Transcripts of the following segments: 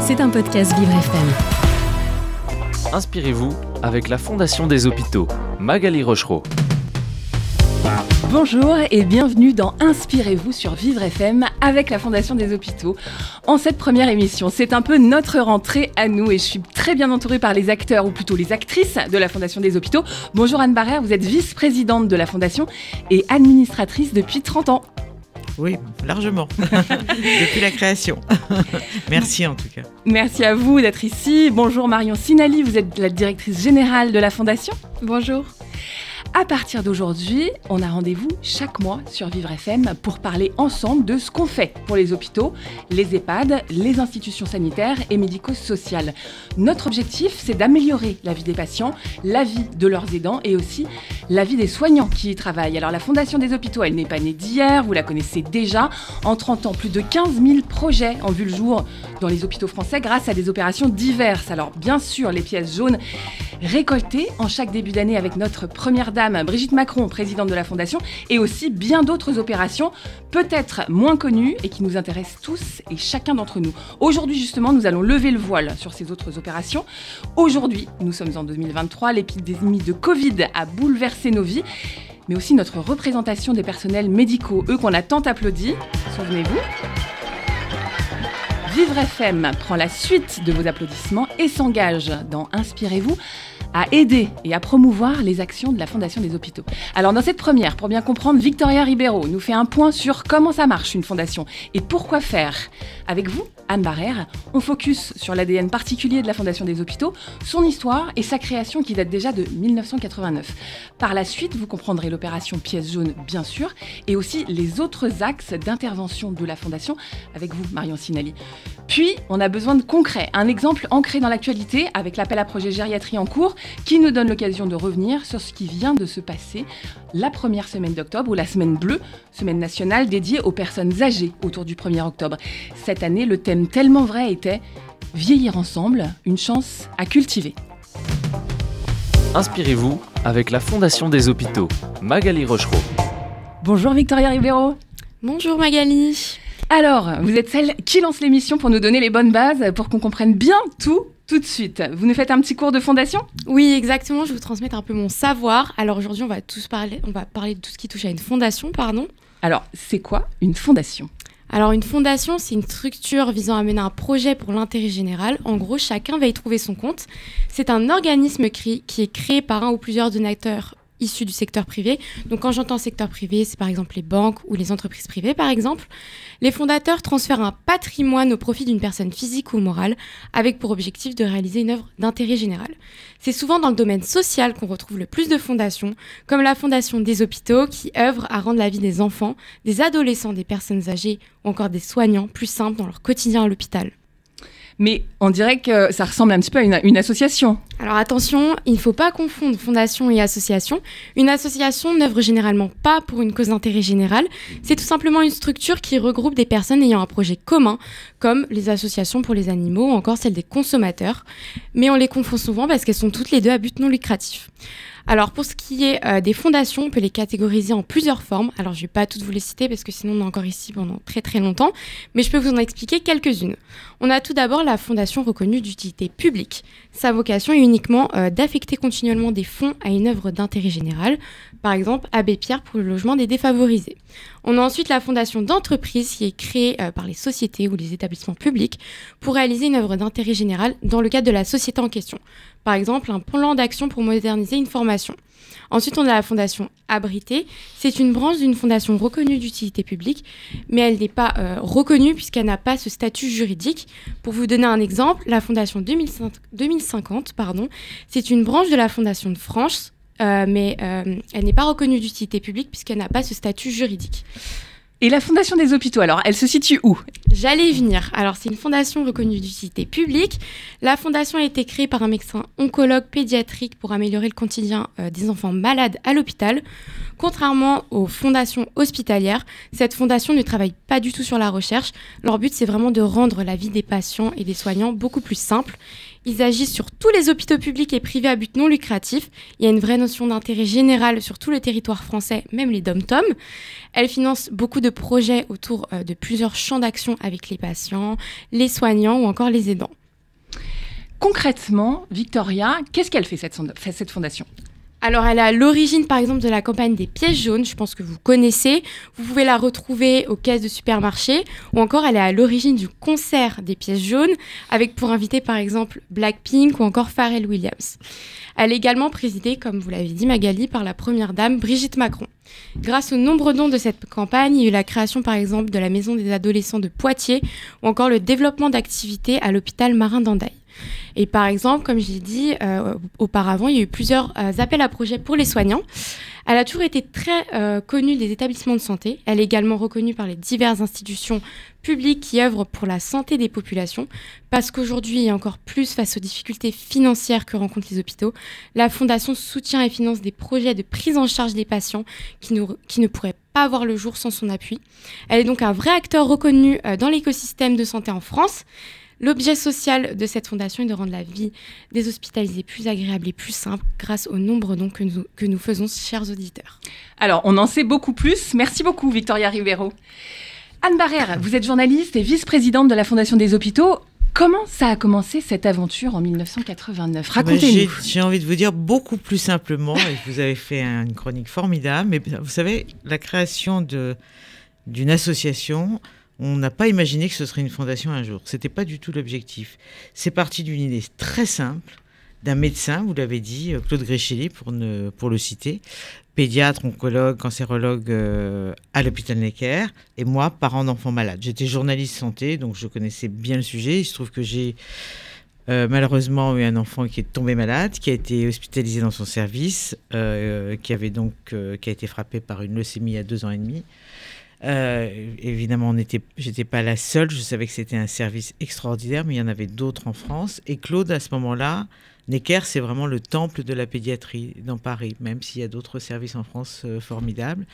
C'est un podcast Vivre FM. Inspirez-vous avec la Fondation des hôpitaux. Magali Rochereau. Bonjour et bienvenue dans Inspirez-vous sur Vivre FM avec la Fondation des hôpitaux. En cette première émission, c'est un peu notre rentrée à nous et je suis très bien entourée par les acteurs ou plutôt les actrices de la Fondation des hôpitaux. Bonjour Anne Barrère, vous êtes vice-présidente de la Fondation et administratrice depuis 30 ans. Oui, largement, depuis la création. Merci en tout cas. Merci à vous d'être ici. Bonjour Marion Sinali, vous êtes la directrice générale de la Fondation. Bonjour. À partir d'aujourd'hui, on a rendez-vous chaque mois sur Vivre FM pour parler ensemble de ce qu'on fait pour les hôpitaux, les EHPAD, les institutions sanitaires et médico-sociales. Notre objectif, c'est d'améliorer la vie des patients, la vie de leurs aidants et aussi la vie des soignants qui y travaillent. Alors la Fondation des hôpitaux, elle n'est pas née d'hier, vous la connaissez déjà. En 30 ans, plus de 15 000 projets ont vu le jour dans les hôpitaux français grâce à des opérations diverses. Alors bien sûr, les pièces jaunes récoltées en chaque début d'année avec notre première Brigitte Macron, présidente de la Fondation, et aussi bien d'autres opérations, peut-être moins connues et qui nous intéressent tous et chacun d'entre nous. Aujourd'hui, justement, nous allons lever le voile sur ces autres opérations. Aujourd'hui, nous sommes en 2023, l'épidémie de Covid a bouleversé nos vies mais aussi notre représentation des personnels médicaux, eux qu'on a tant applaudi, souvenez-vous. Vivre FM prend la suite de vos applaudissements et s'engage dans Inspirez-vous à aider et à promouvoir les actions de la Fondation des hôpitaux. Alors dans cette première, pour bien comprendre, Victoria Ribeiro nous fait un point sur comment ça marche une fondation et pourquoi faire. Avec vous, Anne Barrère, on focus sur l'ADN particulier de la Fondation des hôpitaux, son histoire et sa création qui date déjà de 1989. Par la suite, vous comprendrez l'opération Pièce jaune, bien sûr, et aussi les autres axes d'intervention de la Fondation avec vous, Marion Sinali. Puis, on a besoin de concret, un exemple ancré dans l'actualité avec l'appel à projet gériatrie en cours qui nous donne l'occasion de revenir sur ce qui vient de se passer la première semaine d'octobre ou la semaine bleue, semaine nationale dédiée aux personnes âgées autour du 1er octobre. Cette année, le thème tellement vrai était Vieillir ensemble, une chance à cultiver. Inspirez-vous avec la Fondation des hôpitaux. Magali Rochereau. Bonjour Victoria Ribeiro. Bonjour Magali. Alors, vous êtes celle qui lance l'émission pour nous donner les bonnes bases pour qu'on comprenne bien tout tout de suite. Vous nous faites un petit cours de fondation? Oui, exactement. Je vais vous transmettre un peu mon savoir. Alors aujourd'hui, on va tous parler, on va parler de tout ce qui touche à une fondation, pardon. Alors, c'est quoi une fondation? Alors une fondation, c'est une structure visant à mener un projet pour l'intérêt général. En gros, chacun va y trouver son compte. C'est un organisme qui est créé par un ou plusieurs donateurs issus du secteur privé. Donc quand j'entends secteur privé, c'est par exemple les banques ou les entreprises privées par exemple. Les fondateurs transfèrent un patrimoine au profit d'une personne physique ou morale avec pour objectif de réaliser une œuvre d'intérêt général. C'est souvent dans le domaine social qu'on retrouve le plus de fondations, comme la Fondation des hôpitaux qui œuvre à rendre la vie des enfants, des adolescents, des personnes âgées ou encore des soignants plus simple dans leur quotidien à l'hôpital mais on dirait que ça ressemble un petit peu à une, association. Alors attention, il ne faut pas confondre fondation et association. Une association n'œuvre généralement pas pour une cause d'intérêt général. C'est tout simplement une structure qui regroupe des personnes ayant un projet commun, comme les associations pour les animaux ou encore celles des consommateurs. Mais on les confond souvent parce qu'elles sont toutes les deux à but non lucratif. Alors pour ce qui est euh, des fondations, on peut les catégoriser en plusieurs formes. Alors je ne vais pas toutes vous les citer parce que sinon on est encore ici pendant très très longtemps, mais je peux vous en expliquer quelques-unes. On a tout d'abord la fondation reconnue d'utilité publique. Sa vocation est uniquement euh, d'affecter continuellement des fonds à une œuvre d'intérêt général, par exemple Abbé Pierre pour le logement des défavorisés. On a ensuite la fondation d'entreprise qui est créée euh, par les sociétés ou les établissements publics pour réaliser une œuvre d'intérêt général dans le cadre de la société en question. Par exemple, un plan d'action pour moderniser une formation. Ensuite, on a la fondation Abrité. C'est une branche d'une fondation reconnue d'utilité publique, mais elle n'est pas euh, reconnue puisqu'elle n'a pas ce statut juridique. Pour vous donner un exemple, la fondation 2050, pardon, c'est une branche de la fondation de France, euh, mais euh, elle n'est pas reconnue d'utilité publique puisqu'elle n'a pas ce statut juridique. Et la Fondation des hôpitaux, alors, elle se situe où? J'allais y venir. Alors, c'est une fondation reconnue d'utilité publique. La fondation a été créée par un médecin oncologue pédiatrique pour améliorer le quotidien euh, des enfants malades à l'hôpital. Contrairement aux fondations hospitalières, cette fondation ne travaille pas du tout sur la recherche. Leur but, c'est vraiment de rendre la vie des patients et des soignants beaucoup plus simple. Ils agissent sur tous les hôpitaux publics et privés à but non lucratif. Il y a une vraie notion d'intérêt général sur tout le territoire français, même les dom-tom. Elle finance beaucoup de projets autour euh, de plusieurs champs d'action avec les patients, les soignants ou encore les aidants. Concrètement, Victoria, qu'est-ce qu'elle fait cette fondation? Alors, elle est à l'origine, par exemple, de la campagne des pièces jaunes. Je pense que vous connaissez. Vous pouvez la retrouver aux caisses de supermarché. Ou encore, elle est à l'origine du concert des pièces jaunes, avec pour inviter, par exemple, Blackpink ou encore Pharrell Williams. Elle est également présidée, comme vous l'avez dit, Magali, par la première dame, Brigitte Macron. Grâce aux nombreux dons de cette campagne, il y a eu la création, par exemple, de la maison des adolescents de Poitiers, ou encore le développement d'activités à l'hôpital Marin d'Andaille. Et par exemple, comme j'ai dit euh, auparavant, il y a eu plusieurs euh, appels à projets pour les soignants. Elle a toujours été très euh, connue des établissements de santé. Elle est également reconnue par les diverses institutions publiques qui œuvrent pour la santé des populations. Parce qu'aujourd'hui, et encore plus face aux difficultés financières que rencontrent les hôpitaux, la Fondation soutient et finance des projets de prise en charge des patients qui, qui ne pourraient pas avoir le jour sans son appui. Elle est donc un vrai acteur reconnu dans l'écosystème de santé en France. L'objet social de cette fondation est de rendre la vie des hospitalisés plus agréable et plus simple grâce au nombre dons que nous, que nous faisons, chers auditeurs. Alors, on en sait beaucoup plus. Merci beaucoup, Victoria Rivero. Anne Barrère, vous êtes journaliste et vice-présidente de la Fondation des hôpitaux. Comment ça a commencé cette aventure en 1989 Racontez-nous. J'ai envie de vous dire beaucoup plus simplement, et vous avez fait une chronique formidable, mais vous savez, la création d'une association, on n'a pas imaginé que ce serait une fondation un jour. C'était pas du tout l'objectif. C'est parti d'une idée très simple d'un médecin, vous l'avez dit, euh, Claude Gréchely, pour, pour le citer, pédiatre, oncologue, cancérologue euh, à l'hôpital Necker, et moi, parent d'enfants malades. J'étais journaliste santé, donc je connaissais bien le sujet. Il se trouve que j'ai euh, malheureusement eu un enfant qui est tombé malade, qui a été hospitalisé dans son service, qui avait donc qui a été frappé par une leucémie à deux ans et demi. Euh, évidemment, je n'étais pas la seule. Je savais que c'était un service extraordinaire, mais il y en avait d'autres en France. Et Claude, à ce moment-là, Necker, c'est vraiment le temple de la pédiatrie dans Paris, même s'il y a d'autres services en France euh, formidables.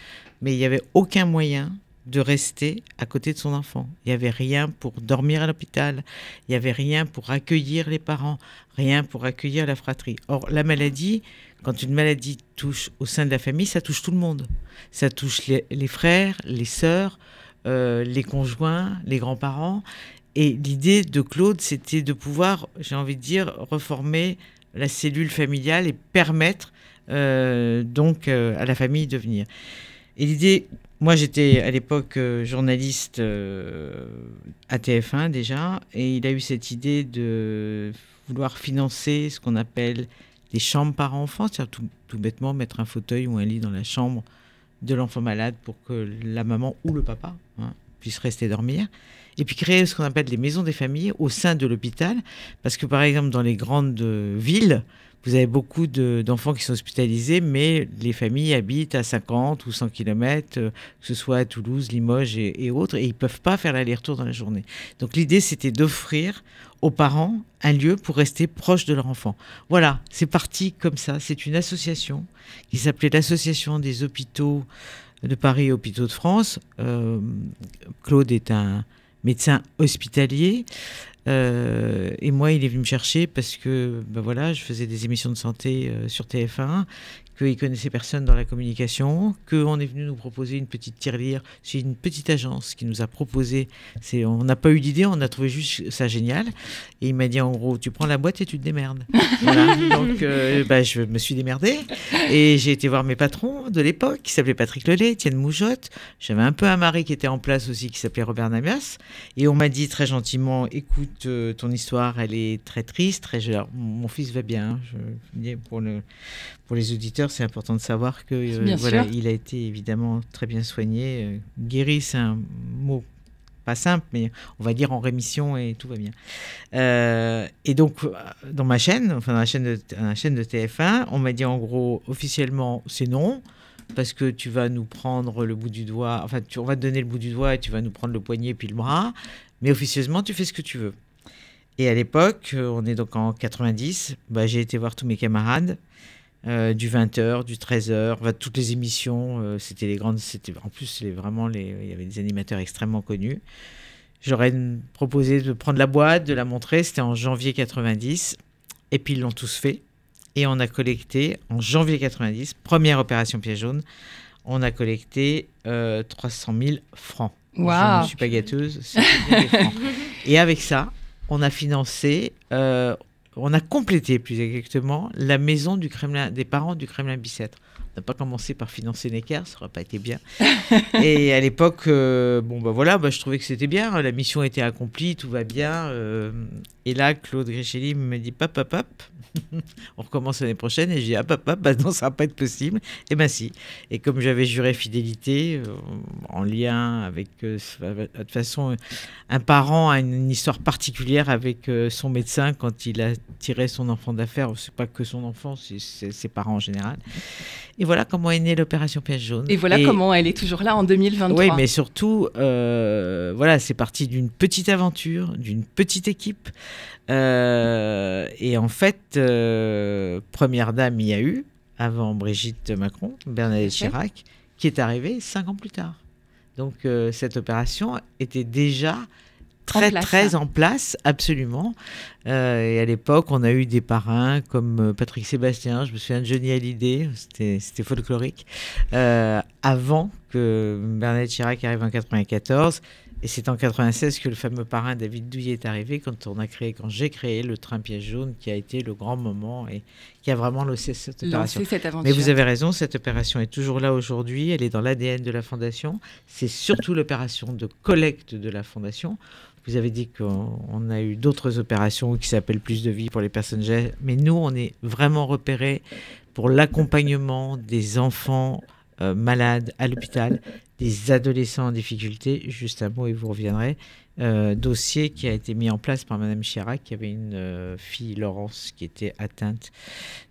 Mais il n'y avait aucun moyen de rester à côté de son enfant. Il n'y avait rien pour dormir à l'hôpital, il n'y avait rien pour accueillir les parents, rien pour accueillir la fratrie. Or, la maladie, quand une maladie touche au sein de la famille, ça touche tout le monde. Ça touche les, frères, les sœurs, euh, les conjoints, les grands-parents. Et l'idée de Claude, c'était de pouvoir, j'ai envie de dire, reformer la cellule familiale et permettre euh, donc euh, à la famille de venir. Et l'idée, moi j'étais à l'époque journaliste à TF1 déjà, et il a eu cette idée de vouloir financer ce qu'on appelle des chambres par enfant, c'est-à-dire tout, bêtement mettre un fauteuil ou un lit dans la chambre de l'enfant malade pour que la maman ou le papa hein, puisse rester dormir. Et puis créer ce qu'on appelle les maisons des familles au sein de l'hôpital, parce que par exemple dans les grandes villes, vous avez beaucoup d'enfants qui sont hospitalisés, mais les familles habitent à 50 ou 100 km, euh, que ce soit à Toulouse, Limoges et, autres, et ils ne peuvent pas faire l'aller-retour dans la journée. Donc l'idée, c'était d'offrir aux parents un lieu pour rester proche de leur enfant. Voilà, c'est parti comme ça. C'est une association qui s'appelait l'Association des hôpitaux de Paris et hôpitaux de France. Euh, Claude est un médecin hospitalier. Euh, et moi, il est venu me chercher parce que ben voilà, je faisais des émissions de santé euh, sur TF1 qu'il connaissait personne dans la communication, qu'on est venu nous proposer une petite tirelire. C'est une petite agence qui nous a proposé. C'est, on n'a pas eu d'idée, on a trouvé juste ça génial. Et il m'a dit en gros, tu prends la boîte et tu te démerdes. voilà. Donc, euh, bah, je me suis démerdé et j'ai été voir mes patrons de l'époque qui s'appelaient Patrick Lelay, Étienne Moujotte. J'avais un peu un mari qui était en place aussi qui s'appelait Robert Namias. Et on m'a dit très gentiment, écoute, euh, ton histoire, elle est très triste. Très... mon fils va bien. Hein. Je, pour le pour les auditeurs, c'est important de savoir que euh, voilà, il a été évidemment très bien soigné. Euh, guéri, c'est un mot pas simple, mais on va dire en rémission et tout va bien. Euh, et donc, dans ma chaîne, enfin dans la chaîne de, la chaîne de TF1, on m'a dit en gros, officiellement, c'est non, parce que tu vas nous prendre le bout du doigt, enfin, tu, on va te donner le bout du doigt et tu vas nous prendre le poignet puis le bras, mais officieusement, tu fais ce que tu veux. Et à l'époque, on est donc en 90, bah, j'ai été voir tous mes camarades euh, du 20h, du 13h, toutes les émissions, euh, c'était les grandes, c'était en plus les, vraiment les, il y avait des animateurs extrêmement connus. J'aurais proposé de prendre la boîte, de la montrer. C'était en janvier 90. Et puis ils l'ont tous fait. Et on a collecté en janvier 90, première opération piège jaune, on a collecté euh, 300 000 francs. Wow. Je ne suis pas gâteuse. c'est des francs. Et avec ça, on a financé, euh, on a complété plus exactement la maison du Kremlin, des parents du Kremlin Bicêtre. N'a pas commencé par financer Necker, ça n'aurait pas été bien. Et à l'époque, euh, bon bah voilà, bah, je trouvais que c'était bien, la mission était accomplie, tout va bien. euh, et là, Claude Gréchelli me dit pop, pop, pop, on recommence l'année prochaine. Et je dis ah, pop, pop, bah non, ça va pas être possible. Et ben si. Et comme j'avais juré fidélité, euh, en lien avec, de toute façon, un parent a une, histoire particulière avec son médecin quand il a tiré son enfant d'affaires. C'est pas que son enfant, c'est ses parents en général. Et voilà comment est née l'opération Piège jaune. Et voilà comment elle est toujours là en 2023. Oui, mais surtout, euh, voilà, c'est parti d'une petite aventure, d'une petite équipe. Euh, et en fait, euh, première dame, il y a eu, avant Brigitte Macron, Bernadette. Chirac, qui est arrivée cinq ans plus tard. Donc cette opération était déjà très place, très hein. en place, absolument. Euh, et à l'époque, on a eu des parrains comme euh, Patrick Sébastien, je me souviens de Johnny Hallyday, c'était folklorique, euh, avant que Bernadette Chirac arrive en 94. Et c'est en 96 que le fameux parrain David Douillet est arrivé quand on a créé, quand j'ai créé le train piège jaune, qui a été le grand moment et qui a vraiment lancé cette opération. cette. Mais vous avez raison, cette opération est toujours là aujourd'hui. Elle est dans l'ADN de la Fondation. C'est surtout l'opération de collecte de la Fondation. Vous avez dit qu'on on a eu d'autres opérations qui s'appellent Plus de vie pour les personnes âgées. Mais nous, on est vraiment repérés pour l'accompagnement des enfants euh, malades à l'hôpital, des adolescents en difficulté. Juste un mot et vous reviendrez. Euh, dossier qui a été mis en place par Madame Chirac, qui avait une euh, fille, Laurence, qui était atteinte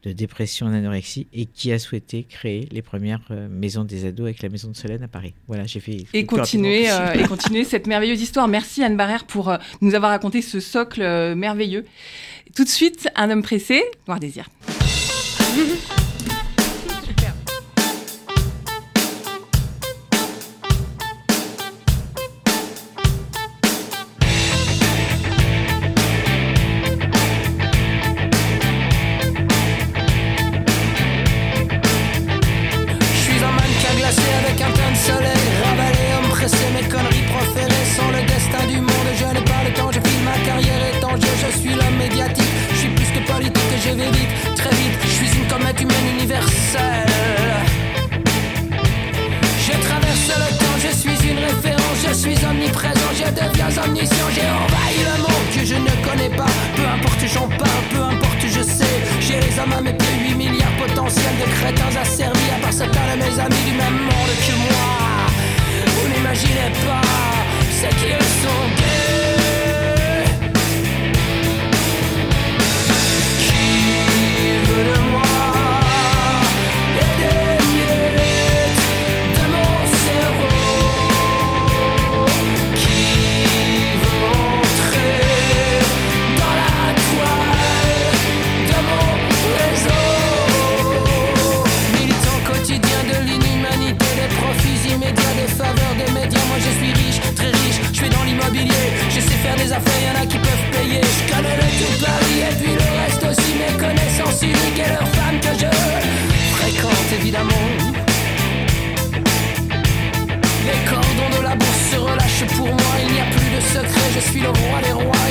de dépression et d'anorexie et qui a souhaité créer les premières euh, maisons des ados avec la maison de Solène à Paris. Voilà, j'ai fait. et continuer, et continuer cette merveilleuse histoire. Merci Anne Barrère pour nous avoir raconté ce socle merveilleux. Tout de suite, un homme pressé, Noir Désir.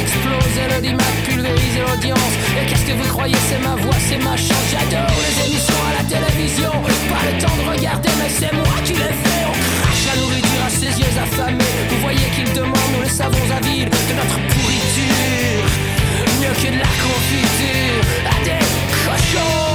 exploser l'audimat, pulvériser l'audience. Et qu'est-ce que vous croyez, c'est ma voix, c'est ma chance, j'adore les émissions à la télévision. Pas le temps de regarder, mais c'est moi qui les fais. On crache la nourriture à ses yeux affamés. Vous voyez qu'ils demandent, nous les savons avides de notre pourriture. Mieux que de la confiture à des cochons.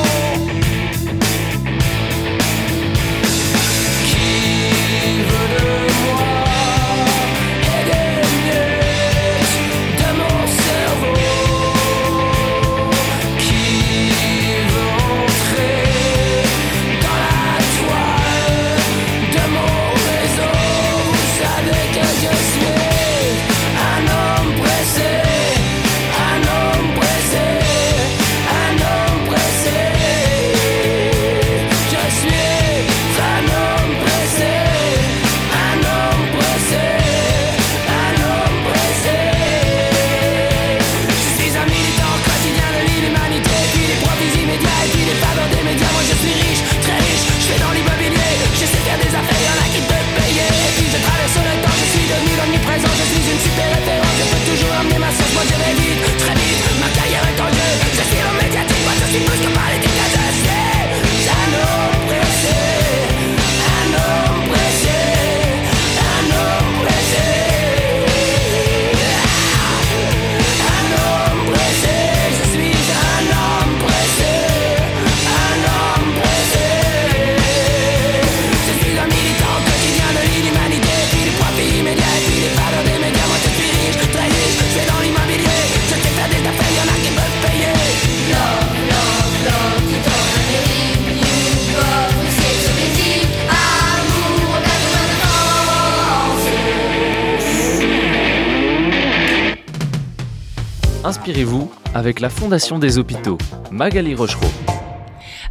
Avec la Fondation des hôpitaux. Magali Rochereau.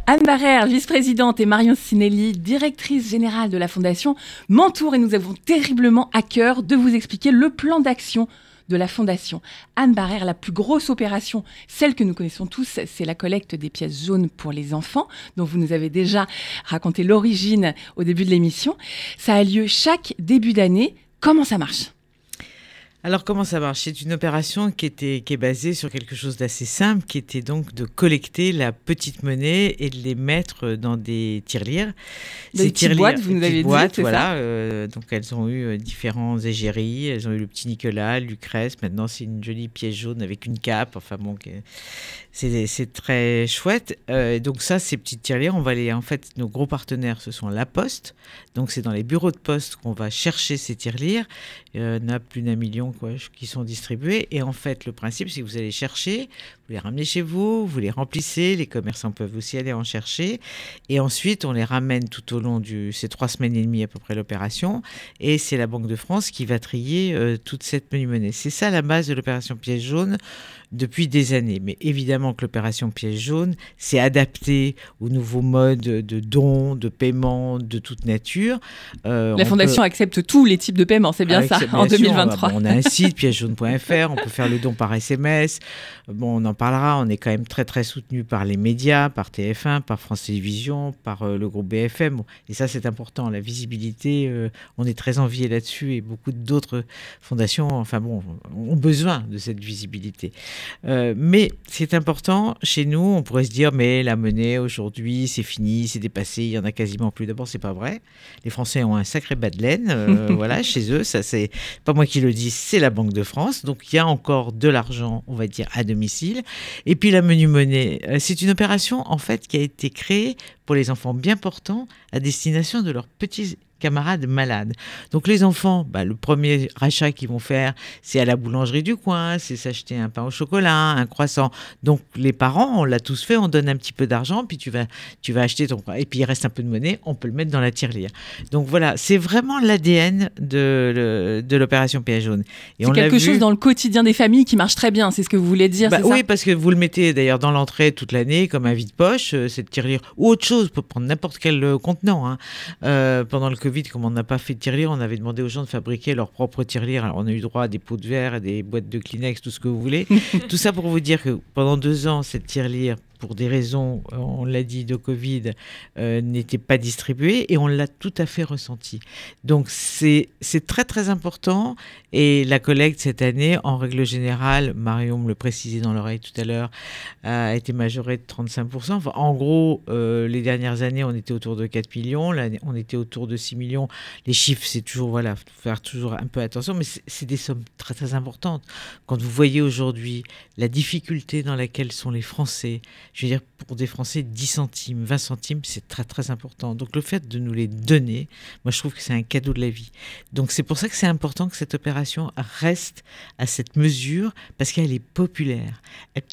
Anne Barrère, vice-présidente, et Marion Sinelli, directrice générale de la Fondation, m'entourent et nous avons terriblement à cœur de vous expliquer le plan d'action de la Fondation. Anne Barrère, la plus grosse opération, celle que nous connaissons tous, c'est la collecte des pièces jaunes pour les enfants, dont vous nous avez déjà raconté l'origine au début de l'émission. Ça a lieu chaque début d'année. Comment ça marche? Alors comment ça marche? C'est une opération qui, était, qui est basée sur quelque chose d'assez simple, qui était donc de collecter la petite monnaie et de les mettre dans des tirelires. Des petites boîtes, vous nous avez dit, c'est voilà. ça? euh, donc elles ont eu euh, différents égéries. Elles ont eu le petit Nicolas, Lucrèce. Maintenant c'est une jolie pièce jaune avec une cape. Enfin bon, c'est très chouette. Euh, donc ça, ces petites tirelires, on va les... En fait, nos gros partenaires, ce sont La Poste. Donc c'est dans les bureaux de poste qu'on va chercher ces tirelires. Il y en a plus d'un million quoi, qui sont distribués. Et en fait, le principe, c'est que vous allez chercher, vous les ramenez chez vous, vous les remplissez, les commerçants peuvent aussi aller en chercher. Et ensuite, on les ramène tout au long de ces trois semaines et demie à peu près l'opération. Et c'est la Banque de France qui va trier euh, toute cette monnaie. C'est ça la base de l'opération pièce jaune depuis des années. Mais évidemment que l'opération pièce jaune s'est adaptée aux nouveaux modes de dons, de paiement de toute nature. Euh, La on Fondation peut- accepte tous les types de paiements, c'est bien avec- ça, en sûr, 2023. bah, bon, on a un site, piècejaune.fr, on peut faire le don par SMS. Bon, on en parlera, on est quand même très très soutenu par les médias, par TF1, par France Télévisions, par euh, le groupe BFM. Et ça, c'est important, la visibilité, euh, on est très envié là-dessus et beaucoup d'autres fondations, enfin bon, ont besoin de cette visibilité. Euh, mais c'est important, chez nous, on pourrait se dire, mais la monnaie aujourd'hui, c'est fini, c'est dépassé, il y en a quasiment plus. D'abord, c'est pas vrai. Les Français ont un sacré bas de laine, voilà, chez eux. Ça, c'est pas moi qui le dis, c'est la Banque de France. Donc, il y a encore de l'argent, on va dire, à domicile. Et puis, la menu monnaie, euh, c'est une opération, en fait, qui a été créée pour les enfants bien portants à destination de leurs petits camarades malades. Donc les enfants, bah, le premier rachat qu'ils vont faire, c'est à la boulangerie du coin, c'est s'acheter un pain au chocolat, un croissant. Donc les parents, on l'a tous fait, on donne un petit peu d'argent, puis tu vas, tu vas acheter ton et puis il reste un peu de monnaie, on peut le mettre dans la tirelire. Donc voilà, c'est vraiment l'ADN de, de l'opération Piège jaune. C'est quelque vu- chose dans le quotidien des familles qui marche très bien, c'est ce que vous voulez dire, bah ça? oui, parce que vous le mettez d'ailleurs dans l'entrée toute l'année comme un vide-poche, euh, cette tirelire, ou autre chose, peut prendre n'importe quel euh, contenant. hein. Euh, pendant le Covid, comme on n'a pas fait de tirelire, on avait demandé aux gens de fabriquer leur propre tirelire. Alors on a eu droit à des pots de verre, à des boîtes de Kleenex, tout ce que vous voulez. tout ça pour vous dire que pendant deux ans, cette tirelire, pour des raisons, euh, on l'a dit, de Covid, euh, n'était pas distribuée et on l'a tout à fait ressenti. Donc c'est très très important et la collecte cette année, en règle générale, Marion me le précisait dans l'oreille tout à l'heure, a été majorée de 35%. Enfin, en gros, euh, les dernières années, on était autour de 4 millions, l'année- on était autour de 6 millions. Les chiffres, c'est toujours, voilà, faut faire toujours un peu attention, mais c'est des sommes très très importantes. Quand vous voyez aujourd'hui la difficulté dans laquelle sont les Français, je veux dire, pour des Français, 10 centimes, 20 centimes, c'est très très important. Donc le fait de nous les donner, moi je trouve que c'est un cadeau de la vie. Donc c'est pour ça que c'est important que cette opération reste à cette mesure, parce qu'elle est populaire.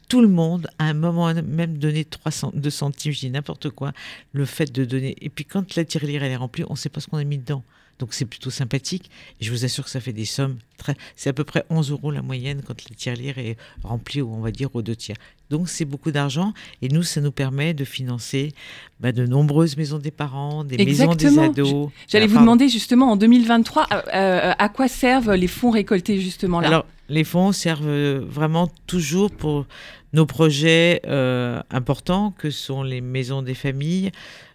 Tout le monde, à un moment même donné 3 cent- 2 centimes, je dis n'importe quoi, le fait de donner. Et puis quand la tirelire elle est remplie, on ne sait pas ce qu'on a mis dedans. Donc c'est plutôt sympathique. Et je vous assure que ça fait des sommes très. C'est à peu près 11 euros la moyenne quand la tirelire est remplie, on va dire, aux deux tiers. Donc c'est beaucoup d'argent. Et nous, ça nous permet de financer bah, de nombreuses maisons des parents, des maisons des ados. J'allais vous demander justement en 2023 euh, euh, à quoi servent les fonds récoltés justement là? Alors, les fonds servent euh, vraiment toujours pour nos projets euh, importants, que sont les maisons des familles.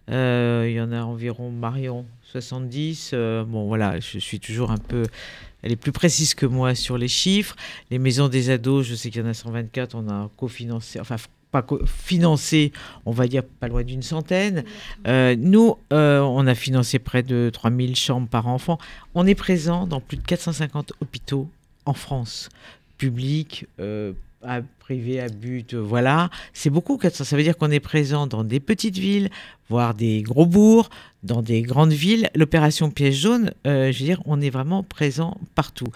Il y en a environ, Marion, 70. Euh, bon, voilà, je suis toujours un peu... Elle est plus précise que moi sur les chiffres. Les maisons des ados, je sais qu'il y en a 124, on a cofinancé, enfin pas financé, on va dire pas loin d'une centaine. Euh, nous, euh, on a financé près de 3000 chambres par enfant. On est présent dans plus de 450 hôpitaux en France, publics, euh, à, privés, à but, euh, voilà. C'est beaucoup, 400. Ça veut dire qu'on est présent dans des petites villes, voire des gros bourgs, dans des grandes villes. L'opération pièce jaune, euh, je veux dire, on est vraiment présent partout.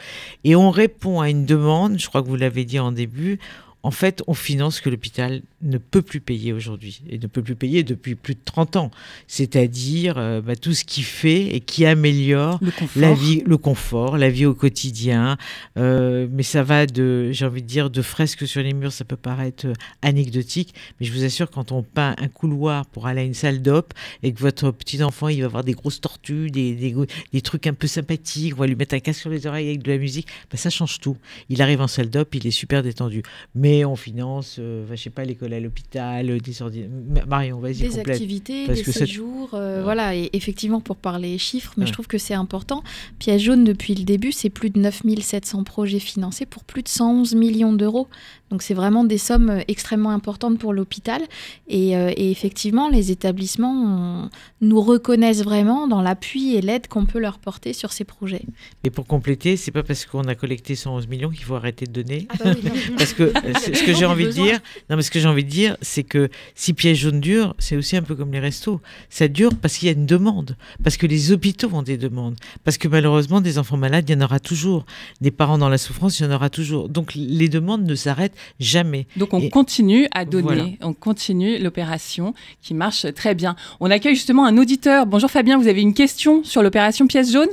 Et on répond à une demande, je crois que vous l'avez dit en début, en fait, on finance ce que l'hôpital ne peut plus payer aujourd'hui et ne peut plus payer depuis plus de 30 ans. C'est-à-dire euh, bah, tout ce qui fait et qui améliore Le confort. la vie, le confort, la vie au quotidien. Euh, mais ça va de, j'ai envie de dire, de fresques sur les murs, ça peut paraître euh, anecdotique, mais je vous assure, quand on peint un couloir pour aller à une salle d'op et que votre petit enfant, il va avoir des grosses tortues, des, des trucs un peu sympathiques, on va lui mettre un casque sur les oreilles avec de la musique, bah, ça change tout. Il arrive en salle d'op, il est super détendu. Mais on finance, euh, je sais pas, l'école à l'hôpital, euh, des ordinateurs. Marion, vas-y, des complète. activités, Parce des que séjours, euh, Ouais. voilà. Et effectivement, pour parler chiffres, mais Ouais. je trouve que c'est important. Piège jaune, depuis le début, c'est plus de 9700 projets financés pour plus de 111 millions d'euros. Donc c'est vraiment des sommes euh, extrêmement importantes pour l'hôpital. Et, euh, et effectivement, les établissements nous reconnaissent vraiment dans l'appui et l'aide qu'on peut leur porter sur ces projets. Et pour compléter, c'est pas parce qu'on a collecté 111 millions qu'il faut arrêter de donner. Ah bah oui. Parce que ce que j'ai envie de dire, non mais ce que j'ai envie de dire, c'est que si piège jaune dure, c'est aussi un peu comme les restos. Ça dure parce qu'il y a une demande, parce que les hôpitaux ont des demandes, parce que malheureusement des enfants malades, il y en aura toujours, des parents dans la souffrance, il y en aura toujours. Donc les demandes ne s'arrêtent jamais. Donc on Et- continue à donner, Voilà. on continue l'opération qui marche très bien. On accueille justement un auditeur. Bonjour Fabien, vous avez une question sur l'opération pièce jaune?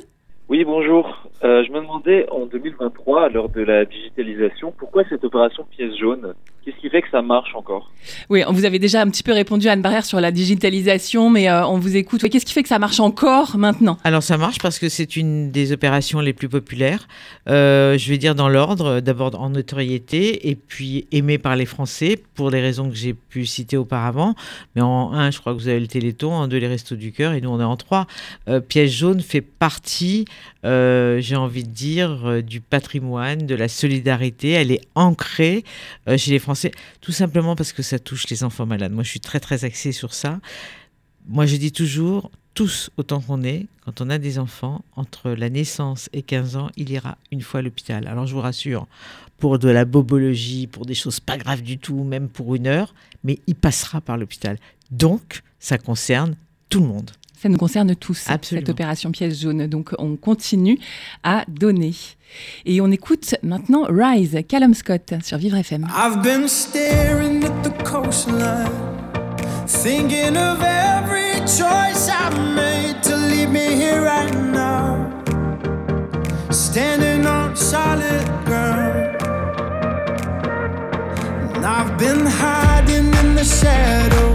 Oui, bonjour. Euh, je me demandais en 2023, à l'heure de la digitalisation, pourquoi cette opération pièce jaune? Qu'est-ce qui fait que ça marche encore? Oui, vous avez déjà un petit peu répondu Anne Barrière sur la digitalisation, mais euh, on vous écoute. Qu'est-ce qui fait que ça marche encore maintenant? Alors ça marche parce que c'est une des opérations les plus populaires. Euh, je vais dire dans l'ordre, d'abord en notoriété et puis aimée par les Français pour les raisons que j'ai pu citer auparavant. Mais en un, je crois que vous avez le Téléthon, en deux, les Restos du Cœur et nous on est en trois. Euh, Piège jaune fait partie, euh, j'ai envie de dire, euh, du patrimoine, de la solidarité. Elle est ancrée euh, chez les Français, tout simplement parce que ça touche les enfants malades. Moi je suis très très axée sur ça. Moi, je dis toujours, tous autant qu'on est, quand on a des enfants, entre la naissance et 15 ans, il ira une fois à l'hôpital. Alors, je vous rassure, pour de la bobologie, pour des choses pas graves du tout, même pour une heure, mais il passera par l'hôpital. Donc, ça concerne tout le monde. Ça nous concerne tous, Absolument. cette opération pièce jaune. Donc on continue à donner. Et on écoute maintenant Rise, Callum Scott sur Vivre FM. I've been staring at the coastline, thinking of every choice I've made to leave me here right now, standing on solid ground. And I've been hiding in the shadows,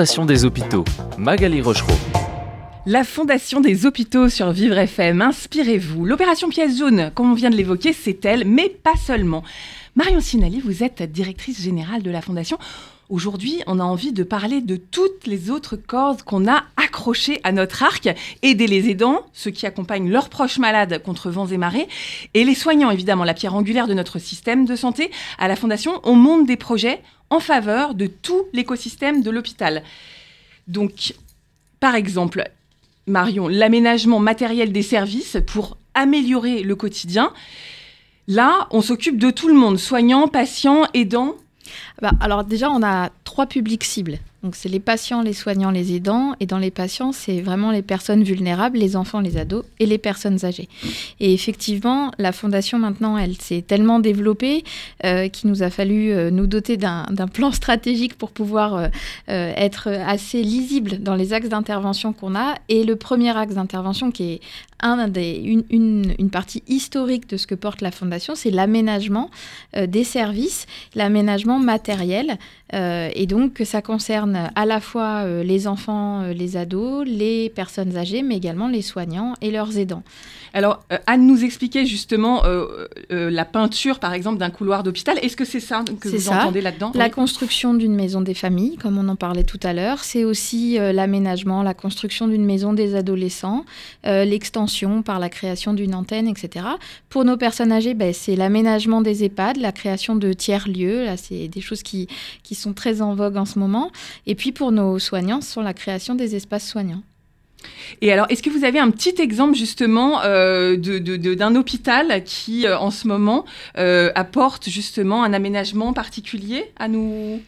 Des hôpitaux, Magali. La Fondation des hôpitaux sur Vivre FM, inspirez-vous. L'opération pièce jaune, comme on vient de l'évoquer, c'est elle, mais pas seulement. Marion Sinali, vous êtes directrice générale de la Fondation. Aujourd'hui, on a envie de parler de toutes les autres cordes qu'on a accrochées à notre arc, aider les aidants, ceux qui accompagnent leurs proches malades contre vents et marées, et les soignants, évidemment, la pierre angulaire de notre système de santé. À la Fondation, on monte des projets en faveur de tout l'écosystème de l'hôpital. Donc, par exemple, Marion, l'aménagement matériel des services pour améliorer le quotidien. Là, on s'occupe de tout le monde, soignants, patients, aidants. Bah, alors déjà, on a trois publics cibles. Donc c'est les patients, les soignants, les aidants. Et dans les patients, c'est vraiment les personnes vulnérables, les enfants, les ados et les personnes âgées. Et effectivement, la fondation maintenant, elle s'est tellement développée euh, qu'il nous a fallu euh, nous doter d'un plan stratégique pour pouvoir euh, être assez lisible dans les axes d'intervention qu'on a. Et le premier axe d'intervention qui est un des, une, une, une, partie historique de ce que porte la Fondation, c'est l'aménagement euh, des services, l'aménagement matériel. Euh, et donc, que ça concerne à la fois euh, les enfants, les ados, les personnes âgées, mais également les soignants et leurs aidants. Alors, Anne nous expliquait justement la peinture, par exemple, d'un couloir d'hôpital. Est-ce que c'est ça que vous ça. entendez là-dedans? La Oui. construction d'une maison des familles, comme on en parlait tout à l'heure. C'est aussi l'aménagement, la construction d'une maison des adolescents, euh, par la création d'une antenne, etc. Pour nos personnes âgées, ben, c'est l'aménagement des EHPAD, la création de tiers-lieux. Là, c'est des choses qui, qui sont très en vogue en ce moment. Et puis pour nos soignants, ce sont la création des espaces soignants. Et alors, est-ce que vous avez un petit exemple justement euh, de- d'un hôpital qui, euh, en ce moment, euh, apporte justement un aménagement particulier à nous?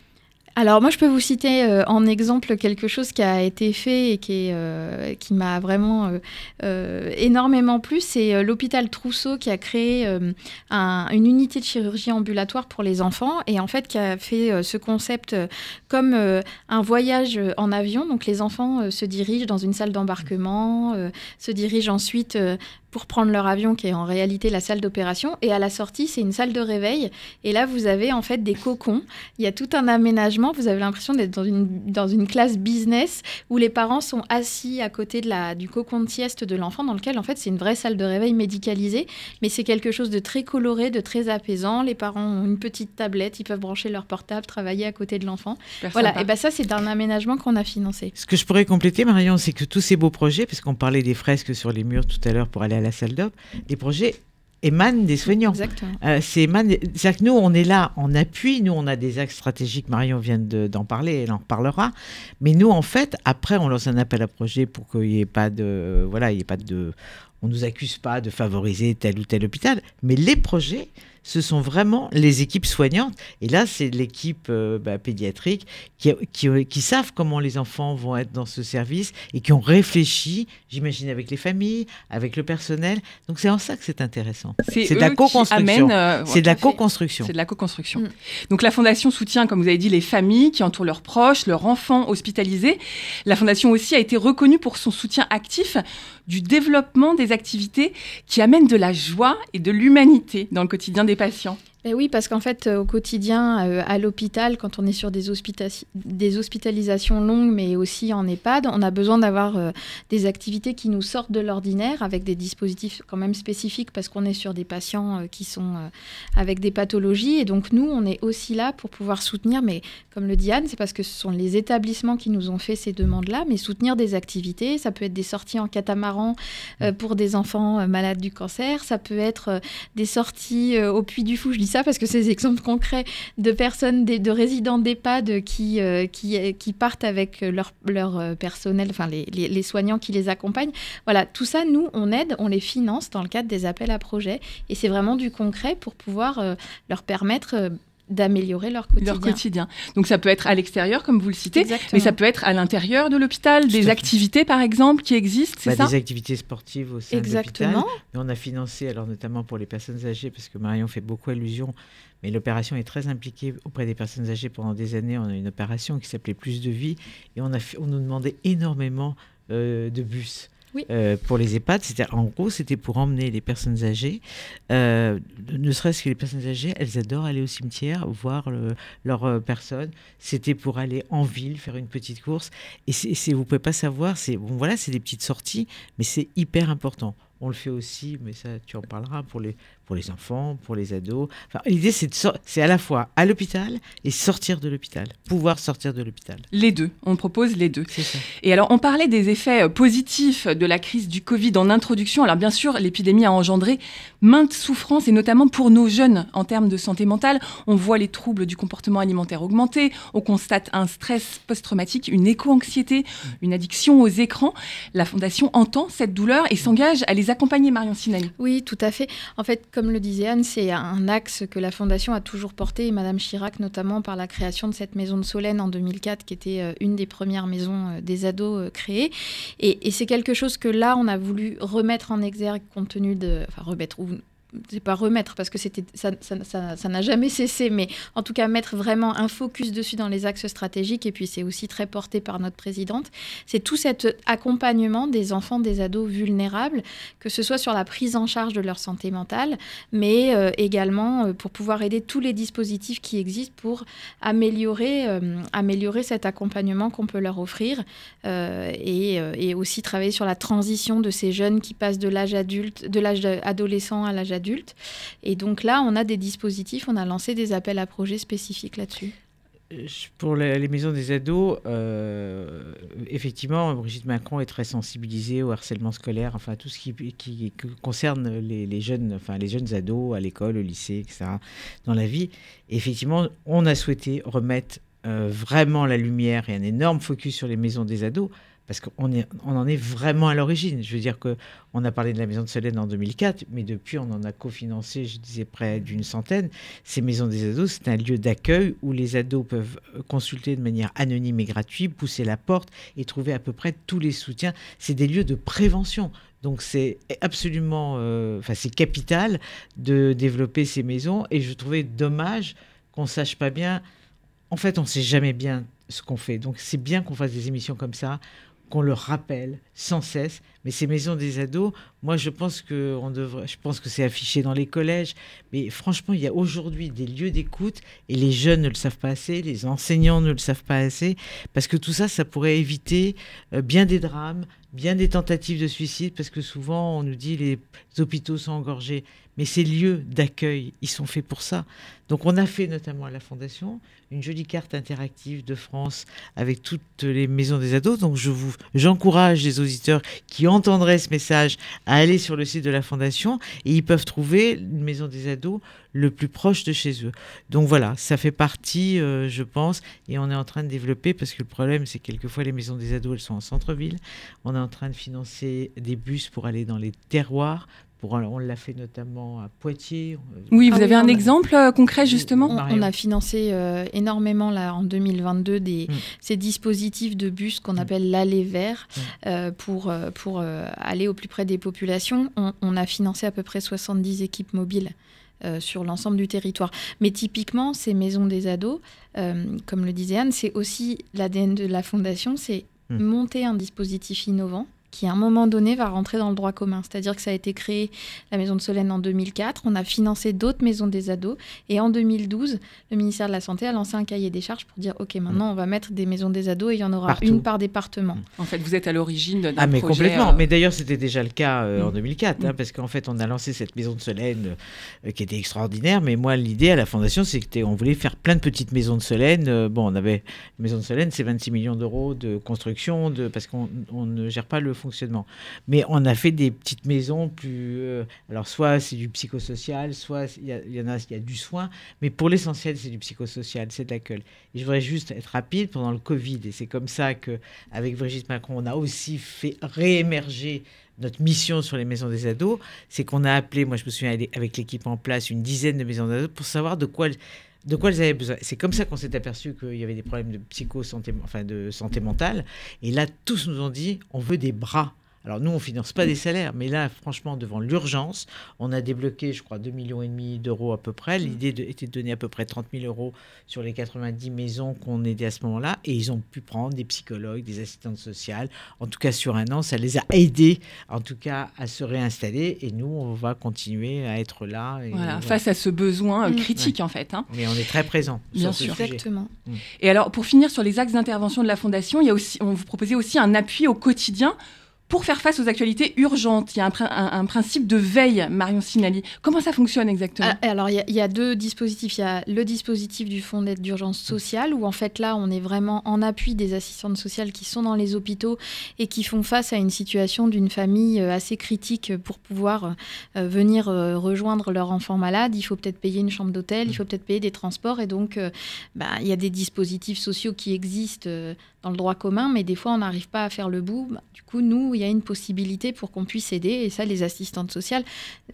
Alors moi, je peux vous citer euh, en exemple quelque chose qui a été fait et qui, euh, m'a vraiment euh, énormément plu. C'est l'hôpital Trousseau qui a créé un- une unité de chirurgie ambulatoire pour les enfants et en fait qui a fait ce concept comme un voyage en avion. Donc les enfants se dirigent dans une salle d'embarquement, se dirigent ensuite pour prendre leur avion qui est en réalité la salle d'opération et à la sortie c'est une salle de réveil et là vous avez en fait des cocons il y a tout un aménagement. Vous avez l'impression d'être dans une, dans une classe business où les parents sont assis à côté de la, du cocon de sieste de l'enfant, dans lequel, en fait, c'est une vraie salle de réveil médicalisée. Mais c'est quelque chose de très coloré, de très apaisant. Les parents ont une petite tablette, ils peuvent brancher leur portable, travailler à côté de l'enfant. Voilà, sympa. et ben ça, c'est un aménagement qu'on a financé. Ce que je pourrais compléter, Marion, c'est que tous ces beaux projets, parce qu'on parlait des fresques sur les murs tout à l'heure pour aller à la salle d'op, les projets émanent des soignants. Exactement. Euh, c'est émane- c'est-à-dire que nous, on est là en appui. Nous, on a des axes stratégiques. Marion vient de- d'en parler, elle en reparlera. Mais nous, en fait, après, on lance un appel à projet pour qu'il n'y ait pas de, voilà, il y ait pas de, on nous accuse pas de favoriser tel ou tel hôpital. Mais les projets, ce sont vraiment les équipes soignantes. Et là, c'est l'équipe euh, bah, pédiatrique qui, qui, qui savent comment les enfants vont être dans ce service et qui ont réfléchi, j'imagine, avec les familles, avec le personnel. Donc c'est en ça que c'est intéressant. C'est de la qui co-construction. euh, C'est de la co-construction. C'est de la co-construction. Donc la Fondation soutient, comme vous avez dit, les familles qui entourent leurs proches, leurs enfants hospitalisés. La Fondation aussi a été reconnue pour son soutien actif du développement des activités qui amènent de la joie et de l'humanité dans le quotidien des patients. Ben oui, parce qu'en fait, euh, au quotidien, euh, à l'hôpital, quand on est sur des, des hospitalisations longues, mais aussi en EHPAD, on a besoin d'avoir euh, des activités qui nous sortent de l'ordinaire, avec des dispositifs quand même spécifiques, parce qu'on est sur des patients qui sont avec des pathologies. Et donc, nous, on est aussi là pour pouvoir soutenir, mais comme le dit Anne, c'est parce que ce sont les établissements qui nous ont fait ces demandes-là, mais soutenir des activités, ça peut être des sorties en catamaran pour des enfants malades du cancer, ça peut être des sorties au Puy du Fou. Je dis ça parce que des exemples concrets de personnes, de résidents d'EHPAD qui, euh, qui, euh, qui partent avec leur, euh, personnel, enfin les, soignants qui les accompagnent. Voilà, tout ça, nous, on aide, on les finance dans le cadre des appels à projets. Et c'est vraiment du concret pour pouvoir euh, leur permettre euh, d'améliorer leur quotidien. Leur quotidien. Donc ça peut être à l'extérieur, comme vous le citez, Exactement. mais ça peut être à l'intérieur de l'hôpital, des activités par exemple qui existent, c'est Bah, ça des activités sportives au sein de l'hôpital. Exactement. Mais on a financé, alors notamment pour les personnes âgées, parce que Marion fait beaucoup allusion, mais l'opération est très impliquée auprès des personnes âgées pendant des années. On a une opération qui s'appelait Plus de vie, et on, a fait- on nous demandait énormément euh, de bus. Euh, pour les EHPAD. C'était en gros, c'était pour emmener les personnes âgées. euh, ne serait-ce que les personnes âgées, elles adorent aller au cimetière voir le- leur euh, personne. C'était pour aller en ville faire une petite course. Et c'est, vous pouvez pas savoir. Bon, voilà, c'est des petites sorties, mais c'est hyper important. On le fait aussi, mais ça, tu en parleras pour les pour les enfants, pour les ados. Enfin, l'idée, c'est à la fois à l'hôpital et sortir de l'hôpital, pouvoir sortir de l'hôpital. Les deux, on propose les deux. C'est ça. Et alors, on parlait des effets euh, positifs de la crise du Covid en introduction. Alors, bien sûr, l'épidémie a engendré maintes souffrances, et notamment pour nos jeunes en termes de santé mentale. On voit les troubles du comportement alimentaire augmenter, on constate un stress post-traumatique, une éco-anxiété, une addiction aux écrans. La Fondation entend cette douleur et s'engage à les accompagner, Marion Sinani. Oui, tout à fait. En fait, comme le disait Anne, c'est un axe que la Fondation a toujours porté, et Madame Chirac notamment par la création de cette maison de Solène en 2004, qui était euh, une des premières maisons euh, des ados euh, créées. Et, c'est quelque chose que là, on a voulu remettre en exergue compte tenu de... c'est pas remettre parce que c'était ça ça- ça- ça n'a jamais cessé mais en tout cas mettre vraiment un focus dessus dans les axes stratégiques et puis c'est aussi très porté par notre présidente c'est tout cet accompagnement des enfants des ados vulnérables que ce soit sur la prise en charge de leur santé mentale mais euh, également euh, pour pouvoir aider tous les dispositifs qui existent pour améliorer euh, améliorer cet accompagnement qu'on peut leur offrir et, et aussi travailler sur la transition de ces jeunes qui passent de l'âge adulte de l'âge adolescent à l'âge adulte et donc là, on a des dispositifs, on a lancé des appels à projets spécifiques là-dessus. Euh, Pour les, maisons des ados, euh, effectivement, Brigitte Macron est très sensibilisée au harcèlement scolaire, enfin tout ce qui, concerne les, jeunes, enfin les jeunes ados à l'école, au lycée, etc. Dans la vie, effectivement, on a souhaité remettre euh, vraiment la lumière et un énorme focus sur les maisons des ados. Parce qu'on en est vraiment à l'origine. Je veux dire que on a parlé de la maison de Solène en 2004, mais depuis on en a cofinancé, je disais près d'une centaine. Ces maisons des ados, c'est un lieu d'accueil où les ados peuvent euh, consulter de manière anonyme et gratuite, pousser la porte et trouver à peu près tous les soutiens. C'est des lieux de prévention. Donc c'est absolument, euh, enfin c'est capital de développer ces maisons. Et je trouvais dommage qu'on sache pas bien. En fait, on sait jamais bien ce qu'on fait. Donc c'est bien qu'on fasse des émissions comme ça qu'on le rappelle sans cesse. Mais ces maisons des ados, moi, je pense que on devrait, je pense que c'est affiché dans les collèges. Mais franchement, il y a aujourd'hui des lieux d'écoute et les jeunes ne le savent pas assez, les enseignants ne le savent pas assez, parce que tout ça, ça pourrait éviter euh, bien des drames, bien des tentatives de suicide, parce que souvent on nous dit les hôpitaux sont engorgés. Mais ces lieux d'accueil, ils sont faits pour ça. Donc on a fait notamment à la Fondation une jolie carte interactive de France avec toutes les maisons des ados. Donc je vous, j'encourage les auditeurs qui entendraient ce message à aller sur le site de la Fondation et ils peuvent trouver une maison des ados le plus proche de chez eux. Donc voilà, ça fait partie, euh, je pense, et on est en train de développer parce que le problème, c'est que quelquefois les maisons des ados, elles sont en centre-ville. On est en train de financer des bus pour aller dans les terroirs. Pour, on l'a fait notamment à Poitiers. Oui, vous Ah avez oui, un a- exemple euh, concret justement On, a financé euh, énormément là, en 2022 des, Mm. ces dispositifs de bus qu'on Mm. appelle l'aller vert Mm. euh, pour, euh, pour euh, aller au plus près des populations. On, on a financé à peu près 70 équipes mobiles. euh, sur l'ensemble du territoire. Mais typiquement, ces maisons des ados, euh, comme le disait Anne, c'est aussi l'ADN de la fondation, c'est monter un dispositif innovant qui à un moment donné va rentrer dans le droit commun. C'est-à-dire que ça a été créé, la maison de Solène en 2004, on a financé d'autres maisons des ados, et en 2012, le ministère de la Santé a lancé un cahier des charges pour dire, OK, maintenant on va mettre des maisons des ados, et il y en aura Partout. une par département. En fait, vous êtes à l'origine d'un Ah mais projet, complètement. euh, Mais d'ailleurs c'était déjà le cas euh, en Mm. 2004, hein, parce qu'en fait on a lancé cette maison de Solène euh, qui était extraordinaire. Mais moi l'idée à la fondation c'était on voulait faire plein de petites maisons de Solène. Euh, bon on avait la maison de Solène c'est 26 millions d'euros de construction, de parce qu'on on ne gère pas le Mais on a fait des petites maisons plus. euh, alors soit c'est du psychosocial, soit il y, en a il y a du soin. Mais pour l'essentiel c'est du psychosocial, c'est de l'accueil. Et je voudrais juste être rapide pendant le Covid et c'est comme ça que avec Brigitte Macron, on a aussi fait réémerger notre mission sur les maisons des ados. C'est qu'on a appelé, moi je me souviens avec l'équipe en place, une dizaine de maisons d'ados pour savoir de quoi, de quoi elles avaient besoin. C'est comme ça qu'on s'est aperçu qu'il y avait des problèmes de psycho-santé, enfin de santé mentale. Et là, tous nous ont dit, on veut des bras. Alors nous, on finance pas des salaires, mais là, franchement, devant l'urgence, on a débloqué, je crois, 2 millions et demi d'euros à peu près. L'idée de- était de donner à peu près 30 000 euros sur les 90 maisons qu'on aidait à ce moment-là, et ils ont pu prendre des psychologues, des assistantes sociales. En tout cas, sur un an, ça les a aidés, en tout cas, à se réinstaller. Et nous, on va continuer à être là. Et Voilà, voilà. face à ce besoin euh, Mm. critique en fait. hein. Mais on est très présent Bien sur ce sûr. sujet. Exactement. Et alors, pour finir sur les axes d'intervention de la Fondation, il y a aussi, on vous proposait aussi un appui au quotidien pour faire face aux actualités urgentes. Il y a un, prin- un- un principe de veille, Marion Sinali. Comment ça fonctionne exactement? Ah, Alors, il y, a- il y a deux dispositifs. Il y a le dispositif du fonds d'aide d'urgence sociale, où en fait là, on est vraiment en appui des assistantes sociales qui sont dans les hôpitaux et qui font face à une situation d'une famille euh, assez critique pour pouvoir euh, venir euh, rejoindre leur enfant malade. Il faut peut-être payer une chambre d'hôtel, il faut peut-être payer des transports. Et donc, euh, bah, il y a des dispositifs sociaux qui existent dans le droit commun, mais des fois, on n'arrive pas à faire le bout. Bah, du coup, nous, il y a une possibilité pour qu'on puisse aider. Et ça, les assistantes sociales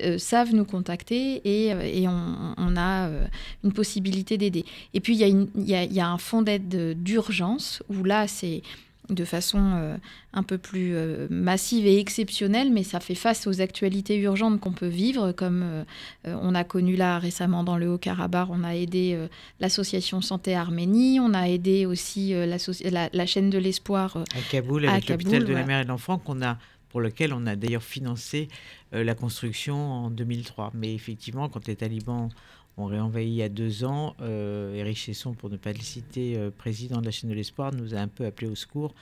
euh, savent nous contacter et, euh, on, a euh, une possibilité d'aider. Et puis, il y, a y a un fonds d'aide d'urgence où là, c'est de façon euh, un peu plus euh, massive et exceptionnelle, mais ça fait face aux actualités urgentes qu'on peut vivre, comme euh, on a connu là récemment dans le Haut-Karabakh, on a aidé l'association Santé Arménie, on a aidé aussi la, la chaîne de l'espoir à Kaboul avec l'hôpital de la mère et de l'enfant qu'on a pour lequel on a d'ailleurs financé la construction en 2003. Mais effectivement, quand les talibans ont réenvahi il y a deux ans, euh, Éric Chesson, pour ne pas le citer, euh, président de la chaîne de l'espoir, nous a un peu appelé au secours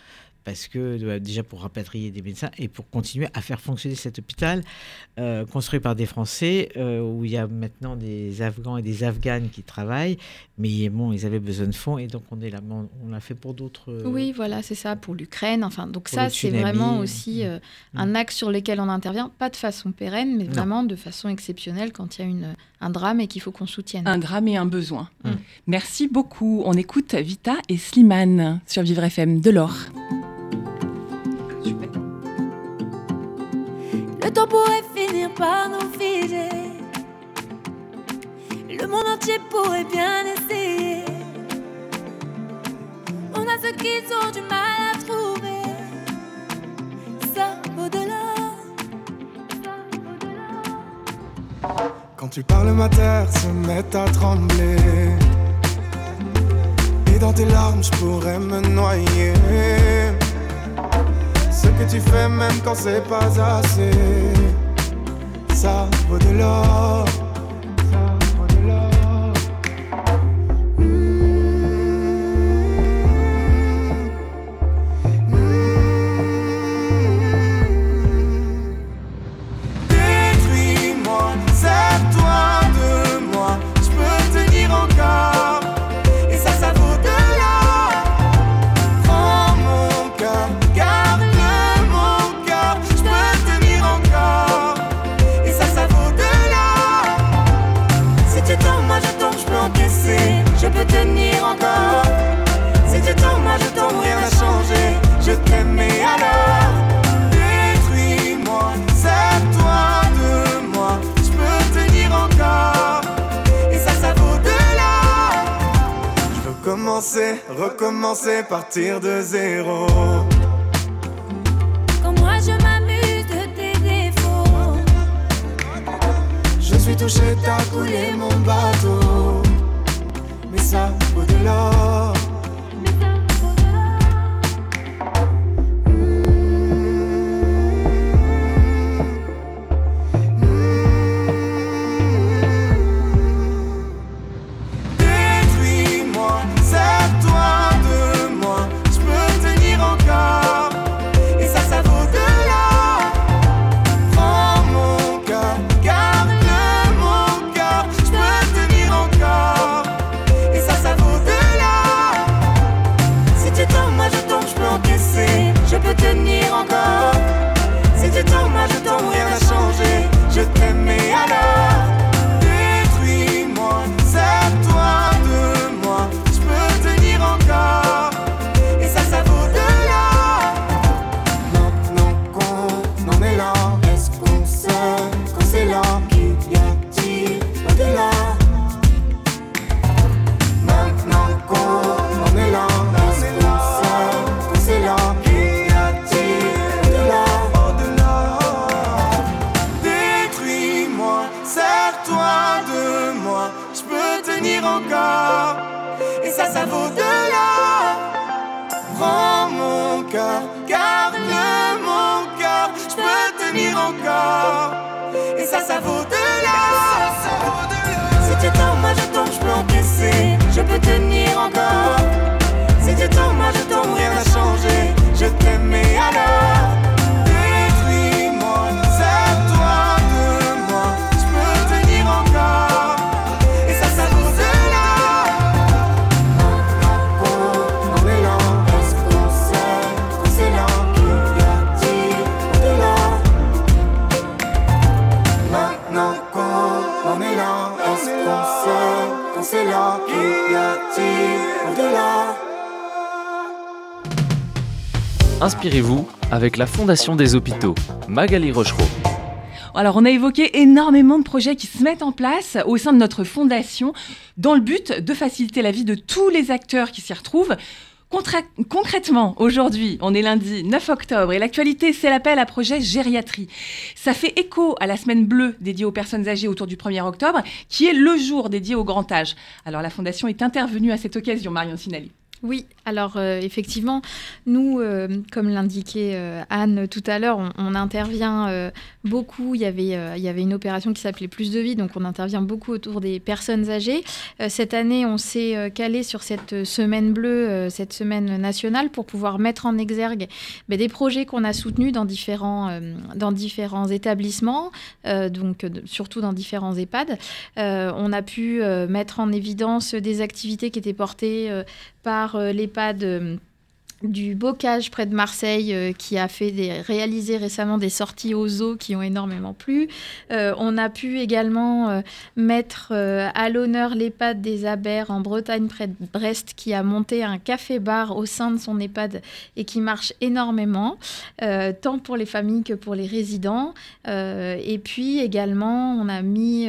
parce que euh, déjà pour rapatrier des médecins et pour continuer à faire fonctionner cet hôpital euh, construit par des Français euh, où il y a maintenant des Afghans et des Afghanes qui travaillent, mais bon, ils avaient besoin de fonds et donc on est là, on, l'a fait pour d'autres. euh, Oui, voilà, c'est ça, pour l'Ukraine. Enfin, donc ça, c'est vraiment aussi euh, Mm. un axe sur lequel on intervient, pas de façon pérenne, mais Non. vraiment de façon exceptionnelle quand il y a une, un drame et qu'il faut qu'on soutienne. Un drame et un besoin. Mm. Merci beaucoup. On écoute Vita et Slimane sur Vivre FM de l'or. Temps pourrait finir par nous figer. Le monde entier pourrait bien essayer. On a ceux qui ont du mal à trouver. Ça au-delà. Quand tu parles, ma terre se met à trembler. Et dans tes larmes, je pourrais me noyer. Que tu fais, même quand c'est pas assez, ça vaut de l'or. Inspirez-vous avec la Fondation des hôpitaux. Magali Rochereau. Alors, on a évoqué énormément de projets qui se mettent en place au sein de notre fondation dans le but de faciliter la vie de tous les acteurs qui s'y retrouvent. Concrètement, aujourd'hui, on est lundi 9 octobre et l'actualité, c'est l'appel à projet gériatrie. Ça fait écho à la semaine bleue dédiée aux personnes âgées autour du 1er octobre, qui est le jour dédié au grand âge. Alors, la Fondation est intervenue à cette occasion, Marion Sinali. Oui, alors euh, effectivement, nous, euh, comme l'indiquait euh, Anne tout à l'heure, on, intervient beaucoup. Il y, avait, une opération qui s'appelait Plus de vie, donc on intervient beaucoup autour des personnes âgées. Cette année, on s'est calé sur cette semaine bleue, cette semaine nationale, pour pouvoir mettre en exergue ben, des projets qu'on a soutenus dans différents, dans différents établissements, donc surtout dans différents EHPAD. On a pu mettre en évidence des activités qui étaient portées par euh, l'EHPAD euh, du Bocage près de Marseille euh, qui a fait réalisé récemment des sorties aux eaux qui ont énormément plu. On a pu également mettre à l'honneur l'EHPAD des Abers en Bretagne près de Brest qui a monté un café-bar au sein de son EHPAD et qui marche énormément, tant pour les familles que pour les résidents. Et puis également, on a mis...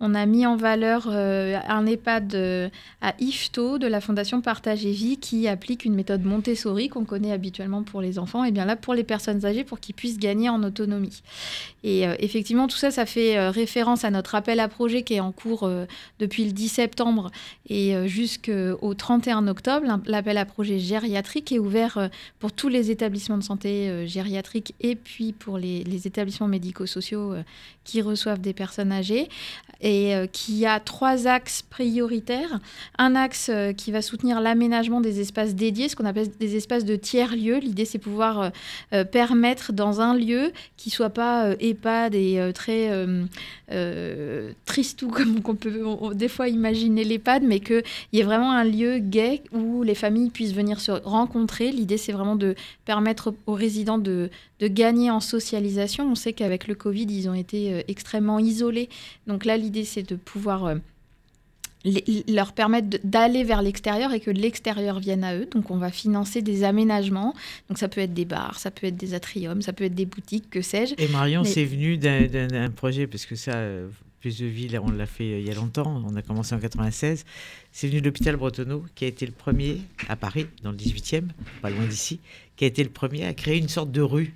on a mis en valeur euh, un EHPAD euh, à Ifto de la Fondation Partage et Vie qui applique une méthode Montessori qu'on connaît habituellement pour les enfants et bien là pour les personnes âgées pour qu'ils puissent gagner en autonomie. Et euh, effectivement tout ça ça fait référence à notre appel à projet qui est en cours depuis le 10 septembre et jusqu'au 31 octobre. L'appel à projet gériatrique est ouvert pour tous les établissements de santé gériatriques et puis pour les, établissements médico-sociaux qui reçoivent des personnes âgées et euh, qui a trois axes prioritaires. Un axe euh, qui va soutenir l'aménagement des espaces dédiés, ce qu'on appelle des espaces de tiers-lieux. L'idée, c'est pouvoir euh, permettre dans un lieu qui soit pas EHPAD et très tristou comme on peut des fois imaginer l'EHPAD, mais qu'il y ait vraiment un lieu gai où les familles puissent venir se rencontrer. L'idée, c'est vraiment de permettre aux résidents de, de gagner en socialisation. On sait qu'avec le Covid, ils ont été extrêmement isolés. Donc là, c'est de pouvoir euh, les- leur permettre d'aller vers l'extérieur et que l'extérieur vienne à eux. Donc on va financer des aménagements. Donc ça peut être des bars, ça peut être des atriums, ça peut être des boutiques, que sais-je. Et Marion, Mais- c'est venu d'un- projet, parce que ça, euh, Plus de Ville, on l'a fait euh, il y a longtemps, on a commencé en 96. C'est venu de l'hôpital Bretonneau, qui a été le premier, à Paris, dans le 18e, pas loin d'ici, qui a été le premier à créer une sorte de rue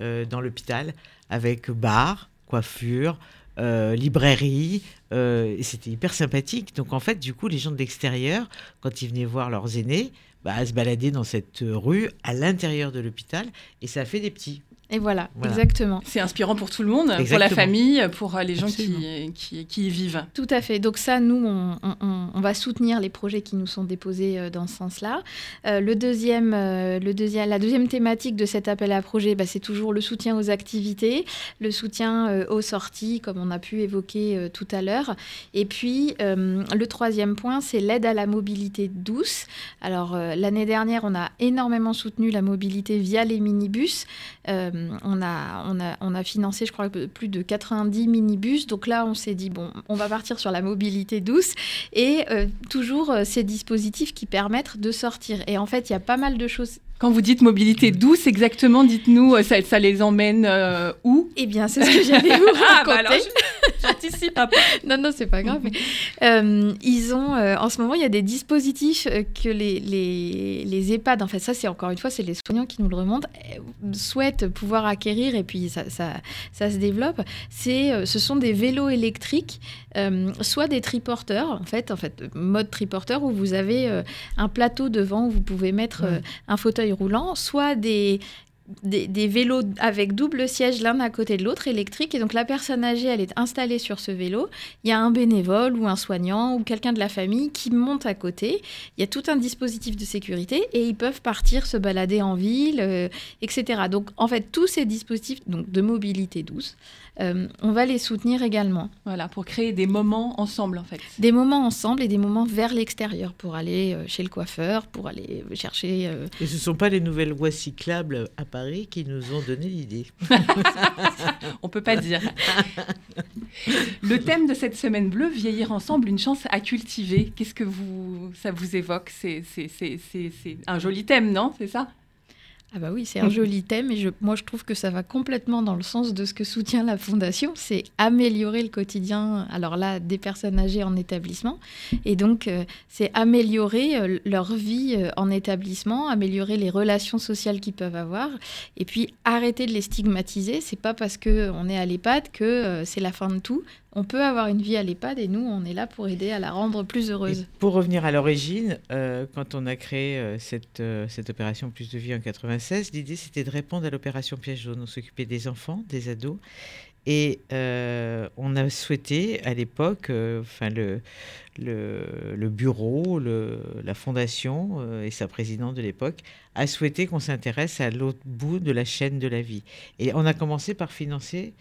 euh, dans l'hôpital, avec bar, coiffure, euh, librairie, euh, c'était hyper sympathique. Donc en fait, du coup, les gens de l'extérieur, quand ils venaient voir leurs aînés, bah, se baladaient dans cette rue à l'intérieur de l'hôpital, et ça a fait des petits. Et voilà, Voilà. exactement. C'est inspirant pour tout le monde, pour la famille, pour euh, les gens qui, qui, qui y vivent. Tout à fait. Donc ça, nous, on, on- va soutenir les projets qui nous sont déposés euh, dans ce sens-là. Euh, le deuxième, euh, le deuxième, la deuxième thématique de cet appel à projet, bah, c'est toujours le soutien aux activités, le soutien euh, aux sorties, comme on a pu évoquer tout à l'heure. Et puis, euh, le troisième point, c'est l'aide à la mobilité douce. Alors, l'année dernière, on a énormément soutenu la mobilité via les minibus. Euh, on, a, financé, je crois, plus de 90 minibus. Donc là, on s'est dit, bon, on va partir sur la mobilité douce et euh, toujours euh, ces dispositifs qui permettent de sortir. Et en fait, il y a pas mal de choses Quand vous dites mobilité douce, exactement, dites-nous, euh, ça, ça les emmène euh, où Eh bien, c'est ce que j'allais vous Ah, raconter. bah alors, je- j'anticipe un peu. Non, non, c'est pas grave. mais, euh, ils ont, euh, en ce moment, il y a des dispositifs que les, les, les EHPAD, en fait, ça, c'est encore une fois, c'est les soignants qui nous le remontent, souhaitent pouvoir acquérir et puis ça, ça, ça se développe. C'est, ce sont des vélos électriques, euh, soit des triporteurs, en fait, en fait, mode triporteur où vous avez euh, un plateau devant où vous pouvez mettre euh, un fauteuil roulant, soit des des, des vélos avec double siège l'un à côté de l'autre électrique et donc la personne âgée elle est installée sur ce vélo. Il y a un bénévole ou un soignant ou quelqu'un de la famille qui monte à côté. Il y a tout un dispositif de sécurité et ils peuvent partir se balader en ville euh, etc donc en fait tous ces dispositifs donc de mobilité douce euh, on va les soutenir également Voilà, pour créer des moments ensemble, en fait. des moments ensemble et des moments vers l'extérieur pour aller euh, chez le coiffeur pour aller chercher euh, Et ce ne sont pas les nouvelles voies cyclables à Paris qui nous ont donné l'idée. On peut pas dire. Le thème de cette semaine bleue, vieillir ensemble, une chance à cultiver. Qu'est-ce que vous, ça vous évoque? C'est c'est- c'est- c'est- c'est un joli thème, non? C'est ça? Ah bah oui, c'est un joli thème et je, moi je trouve que ça va complètement dans le sens de ce que soutient la Fondation, c'est améliorer le quotidien, alors là, des personnes âgées en établissement. Et donc, euh, c'est améliorer euh, leur vie euh, en établissement, améliorer les relations sociales qu'ils peuvent avoir et puis arrêter de les stigmatiser. C'est pas parce qu'on est à l'EHPAD que c'est la fin de tout. On peut avoir une vie à l'EHPAD et nous, on est là pour aider à la rendre plus Et heureuse. pour revenir à l'origine, euh, quand on a créé euh, cette, euh, cette opération Plus de vie en 96, l'idée c'était de répondre à l'opération Piège jaune. On s'occupait des enfants, des ados. Et on a souhaité à l'époque, enfin le, le, le bureau, le- la fondation et sa présidente de l'époque a souhaité qu'on s'intéresse à l'autre bout de la chaîne de la vie. Et on a commencé par financer,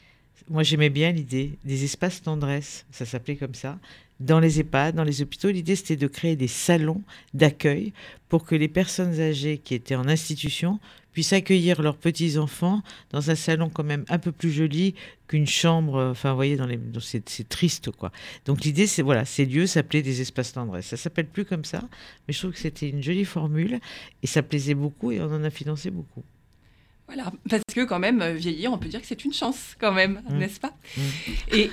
moi j'aimais bien l'idée, des espaces tendresse, ça s'appelait comme ça, dans les EHPAD, dans les hôpitaux. L'idée, c'était de créer des salons d'accueil pour que les personnes âgées qui étaient en institution puissent accueillir leurs petits-enfants dans un salon quand même un peu plus joli qu'une chambre. euh, Enfin, vous voyez, dans les, c'est triste, quoi. Donc l'idée, c'est voilà, ces lieux s'appelaient des espaces tendresse. Ça s'appelle plus comme ça, mais je trouve que c'était une jolie formule et ça plaisait beaucoup et on en a financé beaucoup. Voilà, parce que quand même, euh, vieillir, on peut dire que c'est une chance, quand même, Mm. n'est-ce pas Mm. et,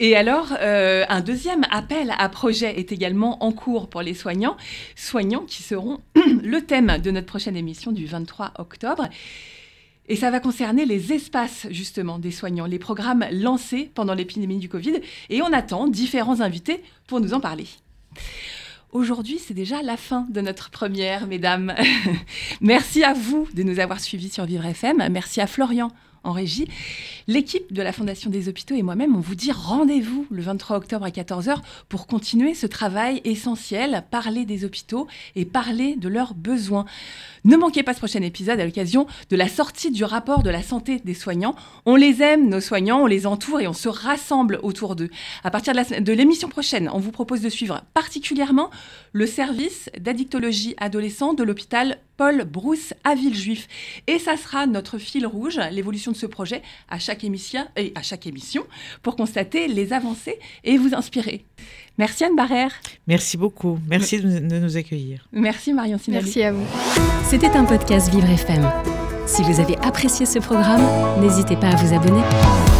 et alors, euh, un deuxième appel à projet est également en cours pour les soignants, soignants qui seront le thème de notre prochaine émission du 23 octobre. Et ça va concerner les espaces, justement, des soignants, les programmes lancés pendant l'épidémie du Covid. Et on attend différents invités pour nous en parler. Aujourd'hui, c'est déjà la fin de notre première, mesdames. Merci à vous de nous avoir suivis sur Vivre FM. Merci à Florian en régie. L'équipe de la Fondation des Hôpitaux et moi-même, on vous dit rendez-vous le 23 octobre à 14h pour continuer ce travail essentiel, parler des hôpitaux et parler de leurs besoins. Ne manquez pas ce prochain épisode à l'occasion de la sortie du rapport de la santé des soignants. On les aime, nos soignants, on les entoure et on se rassemble autour d'eux. À partir de l'émission prochaine, on vous propose de suivre particulièrement le service d'addictologie adolescent de l'hôpital Paul Brousse à Villejuif. Et ça sera notre fil rouge, l'évolution de ce projet à chaque émission, et à chaque émission pour constater les avancées et vous inspirer. Merci Anne Barrère. Merci beaucoup. Merci de nous- de nous accueillir. Merci Marion Sinali. Merci à vous. C'était un podcast Vivre FM. Si vous avez apprécié ce programme, n'hésitez pas à vous abonner.